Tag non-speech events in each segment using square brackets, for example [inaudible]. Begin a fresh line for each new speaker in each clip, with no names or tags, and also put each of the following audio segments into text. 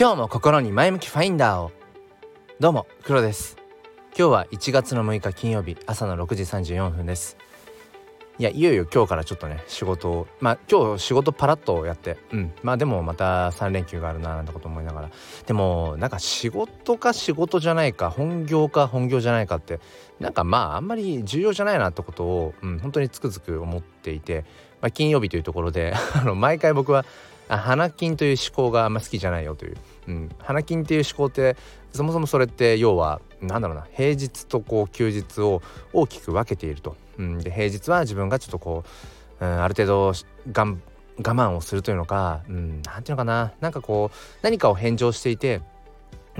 今日も心に前向きファインダーを。どうも黒です。今日は1月の6日金曜日朝の6時34分です。いやいよいよ今日からちょっとね仕事をまあ今日仕事パラッとやってうん。まあでもまた3連休があるななんてこと思いながら。でもなんか仕事か仕事じゃないか本業か本業じゃないかってなんかまああんまり重要じゃないなってことを、うん、本当につくづく思っていて、まあ、金曜日というところで [laughs] あの毎回僕は花金という思考があんま好きじゃないよという、うん、花金っていう思考ってそもそもそれって要はなんだろうな平日とこう休日を大きく分けていると、うん、で平日は自分がちょっとこう、うん、ある程度がん我慢をするというのか、うん、なんていうのかな。なんかこう何かを返上していて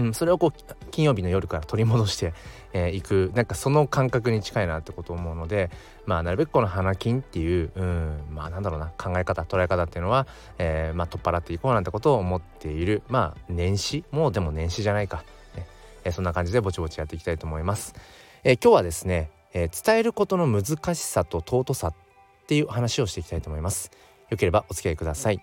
うん、それをこう金曜日の夜から取り戻してい、[laughs] えー、くなんかその感覚に近いなってことを思うのでまあなるべくこの花金っていう、うん、まあなんだろうな考え方捉え方っていうのは、えー、まあ、取っ払っていこうなんてことを思っているまあ年始もうでも年始じゃないか、ねえー、そんな感じでぼちぼちやっていきたいと思います。え今日はですね、え伝えることの難しさと尊さっていう話をしていきたいと思います。よければお付き合いください。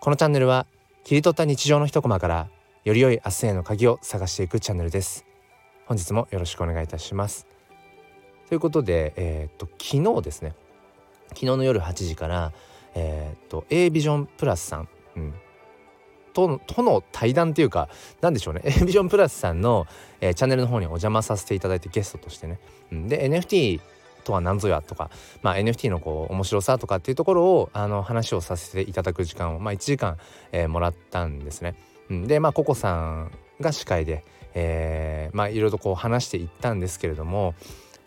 このチャンネルは切り取った日常の一コマからより良い明日への鍵を探していくチャンネルです。本日もよろしくお願いいたします。ということでえー、っと昨日ですね。昨日の夜8時からえー、っと A ビジョンプラスさん、うん、とのとの対談っていうか何でしょうね。[laughs] A ビジョンプラスさんの、えー、チャンネルの方にお邪魔させていただいてゲストとしてね、うん、で NFT とは何ぞやとか、まあ、NFT のこう面白さとかっていうところをあの話をさせていただく時間を、まあ、1時間、えー、もらったんですね。うん、でまあココさんが司会で、えー、まあいろいろとこう話していったんですけれども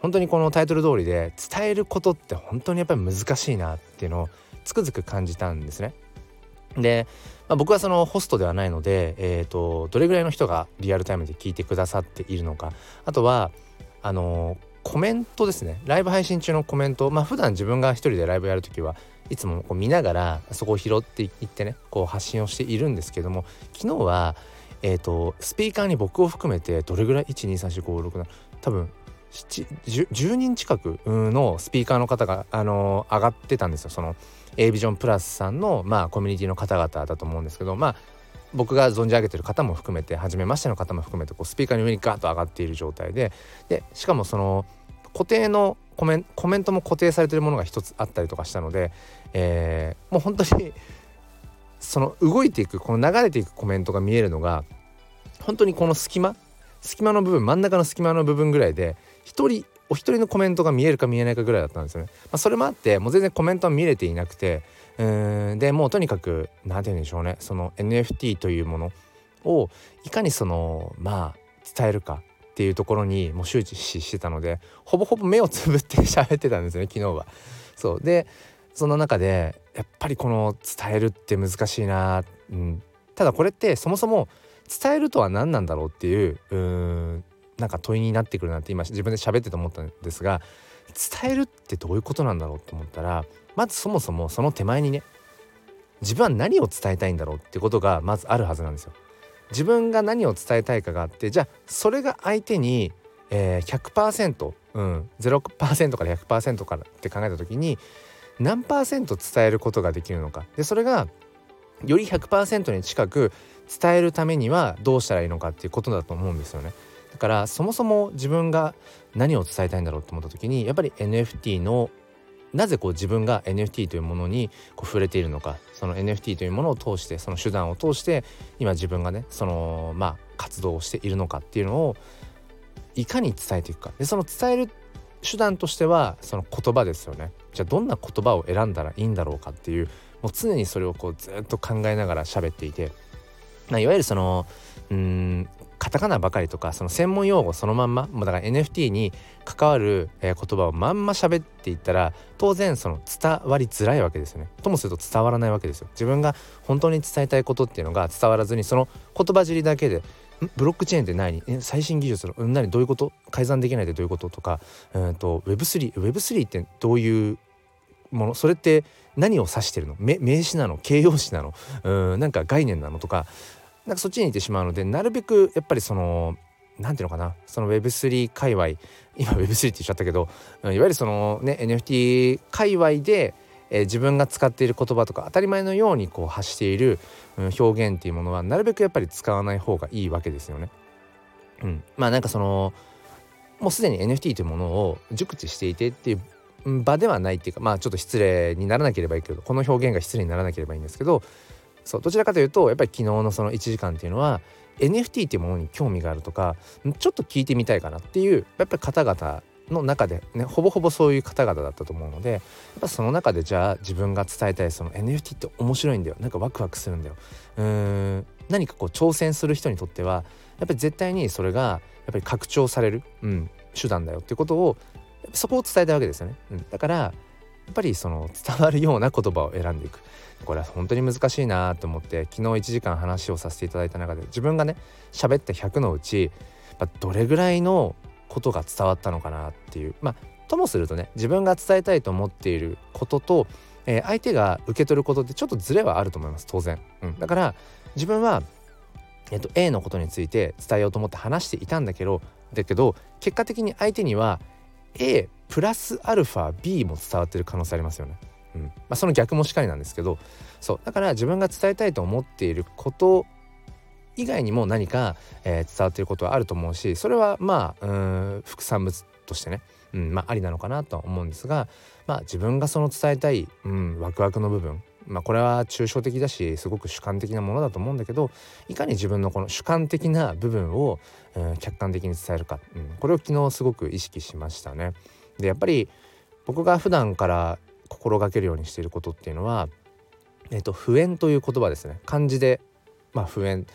本当にこのタイトル通りで伝えることって本当にやっぱり難しいなっていうのをつくづく感じたんですね。で、まあ、僕はそのホストではないので、えーと、どれぐらいの人がリアルタイムで聞いてくださっているのか。あとはあのコメントですね。ライブ配信中のコメント。まあ普段自分が一人でライブやる時はいつもこう見ながらそこを拾っていってねこう発信をしているんですけども昨日はえーと、スピーカーに僕を含めてどれぐらい？123456多分 10, 人近くのスピーカーの方が、あのー、上がってたんですよ。その A ビジョンプラスさんの、まあ、コミュニティの方々だと思うんですけどまあ僕が存じ上げてる方も含めて初めましての方も含めてこうスピーカーに上にガーッと上がっている状態ででしかもその固定のコメンコメントも固定されてるものが一つあったりとかしたので、えー、もう本当にその動いていくこの流れていくコメントが見えるのが本当にこの隙間隙間の部分真ん中の隙間の部分ぐらいで一人お一人のコメントが見えるか見えないかぐらいだったんですよね。まあ、それもあってもう全然コメントは見れていなくてうんでもうとにかく何て言うんでしょうねその NFT というものをいかにそのまあ伝えるかっていうところにもう周知してたのでほぼほぼ目をつぶって喋ってたんですね昨日は。そうでその中でやっぱりこの伝えるって難しいな、うん、ただこれってそもそも伝えるとは何なんだろうっていううんなんか問いになってくるなって今自分で喋ってて思ったんですが伝えるってどういうことなんだろうと思ったらまずそもそもその手前にね自分は何を伝えたいんだろうってことがまずあるはずなんですよ。自分が何を伝えたいかがあってじゃあそれが相手に、えー、100%、うん、0%から100%からって考えた時に何パーセント伝えることができるのかでそれがより100%に近く伝えるためにはどうしたらいいのかっていうことだと思うんですよね。だからそもそも自分が何を伝えたいんだろうと思った時にやっぱり NFT のなぜこう自分が NFT というものにこう触れているのかその NFT というものを通してその手段を通して今自分がねそのまあ活動をしているのかっていうのをいかに伝えていくか。でその伝える手段としてはその言葉ですよね。じゃあどんな言葉を選んだらいいんだろうかっていうもう常にそれをこうずっと考えながら喋っていて、まあ、いわゆるそのうんカタカナばかりとかその専門用語そのまんまもうだから NFT に関わる、言葉をまんま喋っていったら当然その伝わりづらいわけですよね。ともすると伝わらないわけですよ。自分が本当に伝えたいことっていうのが伝わらずにその言葉尻だけでブロックチェーンって何？最新技術の何？どういうこと？改ざんできないってどういうこととかうんと Web3 Web3 ってどういうもの？それって何を指してるの？名詞なの？形容詞なの？うんなんか概念なの？とかなんかそっちに行ってしまうのでなるべくやっぱりその何ていうのかなその Web3 界隈今 Web3 って言っちゃったけどいわゆるそのね NFT 界隈でえー、自分が使っている言葉とか当たり前のようにこう発している、うん、表現っていうものはなるべくやっぱり使わない方がいいわけですよね。うん、まあなんかそのもうすでに NFT というものを熟知していてっていう場ではないっていうかまあちょっと失礼にならなければいいけどこの表現が失礼にならなければいいんですけどそうどちらかというとやっぱり昨日のその1時間っていうのは NFT っていうものに興味があるとかちょっと聞いてみたいかなっていうやっぱり方々の中でねほぼほぼそういう方々だったと思うのでやっぱその中でじゃあ自分が伝えたいその NFT って面白いんだよ。なんかワクワクするんだよ。うーん何かこう挑戦する人にとってはやっぱり絶対にそれがやっぱり拡張される、うん、手段だよっていうことをそこを伝えたわけですよね、うん、だからっぱりその伝わるような言葉を選んでいく。これは本当に難しいなと思って昨日1時間話をさせていただいた中で自分がね喋った100のうちどれぐらいのことが伝わったのかなっていう。まあともするとね自分が伝えたいと思っていることと、えー、相手が受け取ることってちょっとズレはあると思います当然、うん、だから自分は、えーと、A のことについて伝えようと思って話していたんだけどだけど結果的に相手には A プラスアルファ B も伝わってる可能性ありますよね。うん。まあ、その逆もしかりなんですけどそう。だから自分が伝えたいと思っていること以外にも何か、えー、伝わっていることはあると思うしそれはまあうん副産物としてね、うん。まあ、ありなのかなとは思うんですが、まあ、自分がその伝えたい、うん、ワクワクの部分。まあ、これは抽象的だしすごく主観的なものだと思うんだけどいかに自分のこの主観的な部分を、うん、客観的に伝えるか、うん、これを昨日すごく意識しましたね。でやっぱり僕が普段から心がけるようにしていることっていうのは、えーと、普縁という言葉ですね。漢字でまあ普縁。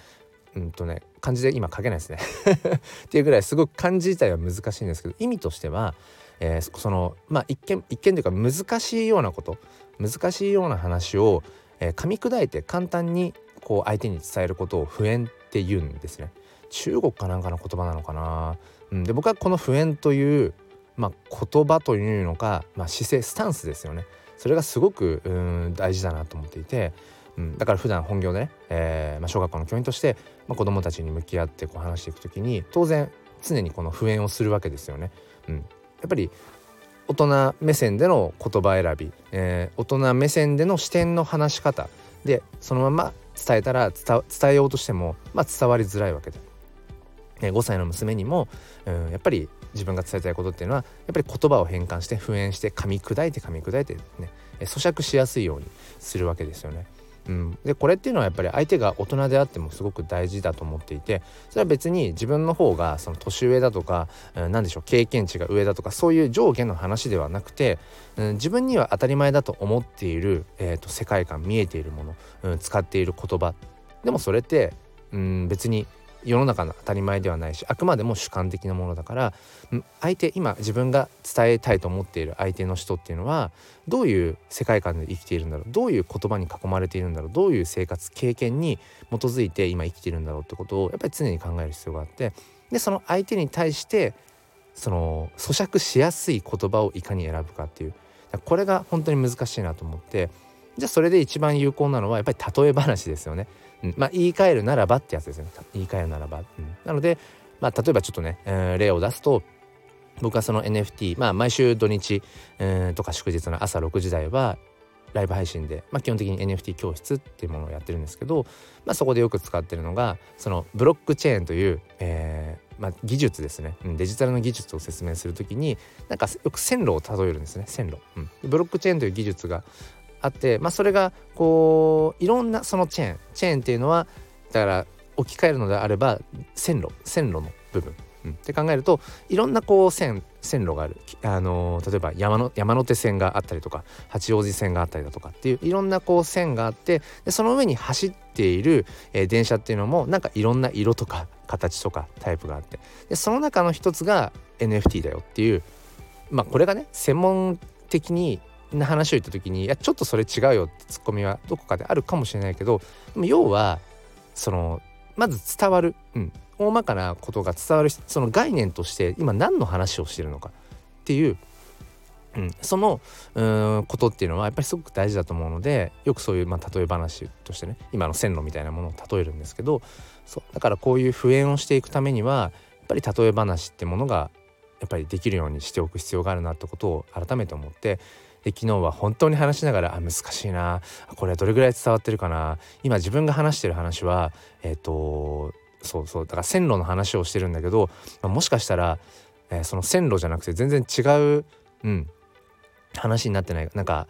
うんとね漢字で今書けないですね。[laughs] っていうぐらいすごく漢字自体は難しいんですけど意味としては、えー、そのまあ一見一見というか難しいようなこと難しいような話を、えー、噛み砕いて簡単にこう相手に伝えることを普縁って言うんですね。中国かなんかの言葉なのかな、うん、で僕はこの普縁というまあ、言葉というのか、まあ、姿勢スタンスですよね。それがすごくうん大事だなと思っていて、うん、だから普段本業でね、えーまあ、小学校の教員として、まあ、子どもたちに向き合ってこう話していく時に当然常にこの普遍をするわけですよね。うん、やっぱり大人目線での言葉選び、えー、大人目線での視点の話し方でそのまま伝えたら伝えようとしても、まあ、伝わりづらいわけで、5歳の娘にも、うん、やっぱり自分が伝えたいことっていうのはやっぱり言葉を変換して復縁して噛み砕いて噛み砕いてね咀嚼しやすいようにするわけですよね。うん、でこれっていうのはやっぱり相手が大人であってもすごく大事だと思っていてそれは別に自分の方がその年上だとか何、うん、でしょう経験値が上だとかそういう上下の話ではなくて、うん、自分には当たり前だと思っている、えーと、世界観見えているもの、うん、使っている言葉でもそれって、うん、別に世の中の当たり前ではないしあくまでも主観的なものだから相手今自分が伝えたいと思っている相手の人っていうのはどういう世界観で生きているんだろうどういう言葉に囲まれているんだろうどういう生活経験に基づいて今生きているんだろうってことをやっぱり常に考える必要があってでその相手に対してその咀嚼しやすい言葉をいかに選ぶかっていうこれが本当に難しいなと思ってじゃあそれで一番有効なのはやっぱり例え話ですよね。うん、まあ言い換えるならばってやつですね。言い換えるならば、うん、なので、まあ、例えばちょっとね、えー、例を出すと僕はその NFT まあ毎週土日、えー、とか祝日の朝6時台はライブ配信で、まあ、基本的に NFT 教室っていうものをやってるんですけど、まあ、そこでよく使ってるのがそのブロックチェーンという、えーまあ、技術ですね、うん、デジタルの技術を説明するときになんかよく線路を例えるんですね。線路、うん、ブロックチェーンという技術があって、まあ、それがこういろんなそのチェーンチェーンっていうのはだから置き換えるのであれば線路線路の部分、うん、って考えるといろんなこう線線路がある、あのー、例えば山の山手線があったりとか八王子線があったりだとかっていういろんなこう線があってでその上に走っている、えー、電車っていうのもなんかいろんな色とか形とかタイプがあって。でその中の一つが NFT だよっていうまあこれがね専門的にな話を言った時にいやちょっとそれ違うよってツッコミはどこかであるかもしれないけどでも要はそのまず伝わる、うん、大まかなことが伝わるその概念として今何の話をしてるのか。っていう、うん、そのうんことっていうのはやっぱりすごく大事だと思うのでよくそういう、まあ、例え話としてね今の線路みたいなものを例えるんですけどそう。だからこういう普遍をしていくためにはやっぱり例え話ってものがやっぱりできるようにしておく必要があるなってことを改めて思ってで昨日は本当に話しながらあ難しいな。これどれぐらい伝わってるかな。今自分が話してる話はえっ、ー、とそうそうだから線路の話をしてるんだけど、まあ、もしかしたら、えー、その線路じゃなくて全然違う、うん、話になってないなんか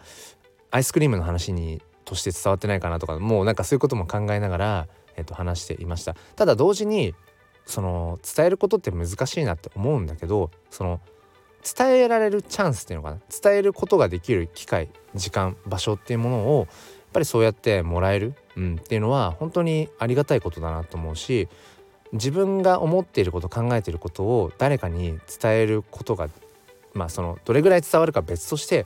アイスクリームの話にとして伝わってないかなとかもうなんかそういうことも考えながら、えー、と話していました。ただ同時にその伝えることって難しいなって思うんだけどその伝えられるチャンスっていうのかな？伝えることができる機会時間場所っていうものをやっぱりそうやってもらえる、うん、っていうのは本当にありがたいことだなと思うし自分が思っていること考えていることを誰かに伝えることがまあそのどれぐらい伝わるか別として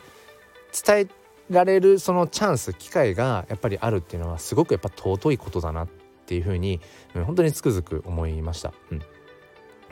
伝えられるそのチャンス機会がやっぱりあるっていうのはすごくやっぱ尊いことだなっていうふうに、うん、本当につくづく思いました。うん、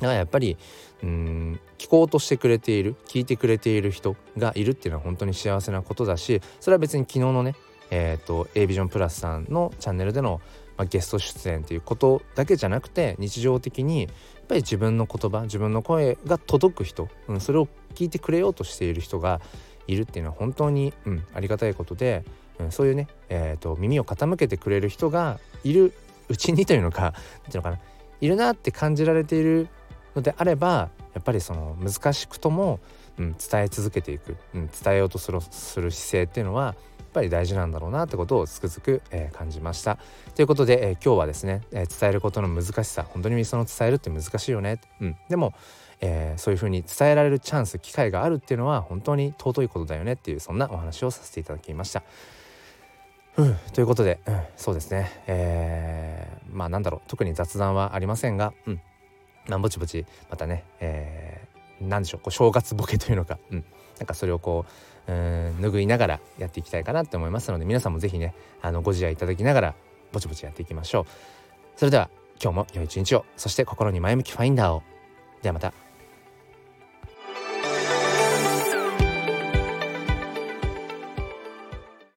だからやっぱりうん聞こうとしてくれている聞いてくれている人がいるっていうのは本当に幸せなことだしそれは別に昨日のねえっ、ー、と a ビジョンプラスさんのチャンネルでの、まあ、ゲスト出演っていうことだけじゃなくて日常的にやっぱり自分の言葉自分の声が届く人、うん、それを聞いてくれようとしている人がいるっていうのは本当に、うん、ありがたいことで、うん、そういうね、えーと、耳を傾けてくれる人がいるうちにというのか何ていうのかないるなって感じられているのであればやっぱりその難しくとも、うん、伝え続けていく、うん、伝えようとするする姿勢っていうのはやっぱり大事なんだろうなってことをつくづく、えー、感じました。ということで、えー、今日はですね、えー、伝えることの難しさ本当にその伝えるって難しいよね、うん、でもえ、そういうふうに伝えられるチャンス機会があるっていうのは本当に尊いことだよねっていうそんなお話をさせていただきました。うん、ということで、うん、そうですね、え、まあなんだろう特に雑談はありませんが、うん、まあ、ぼちぼちまたね、えー、なんでしょうこう正月ボケというのか、うん、なんかそれをこううん拭いながらやっていきたいかなって思いますので皆さんも是非ねあのご自愛いただきながらぼちぼちやっていきましょう。それでは今日も良い一日をそして心に前向きファインダーをではまた。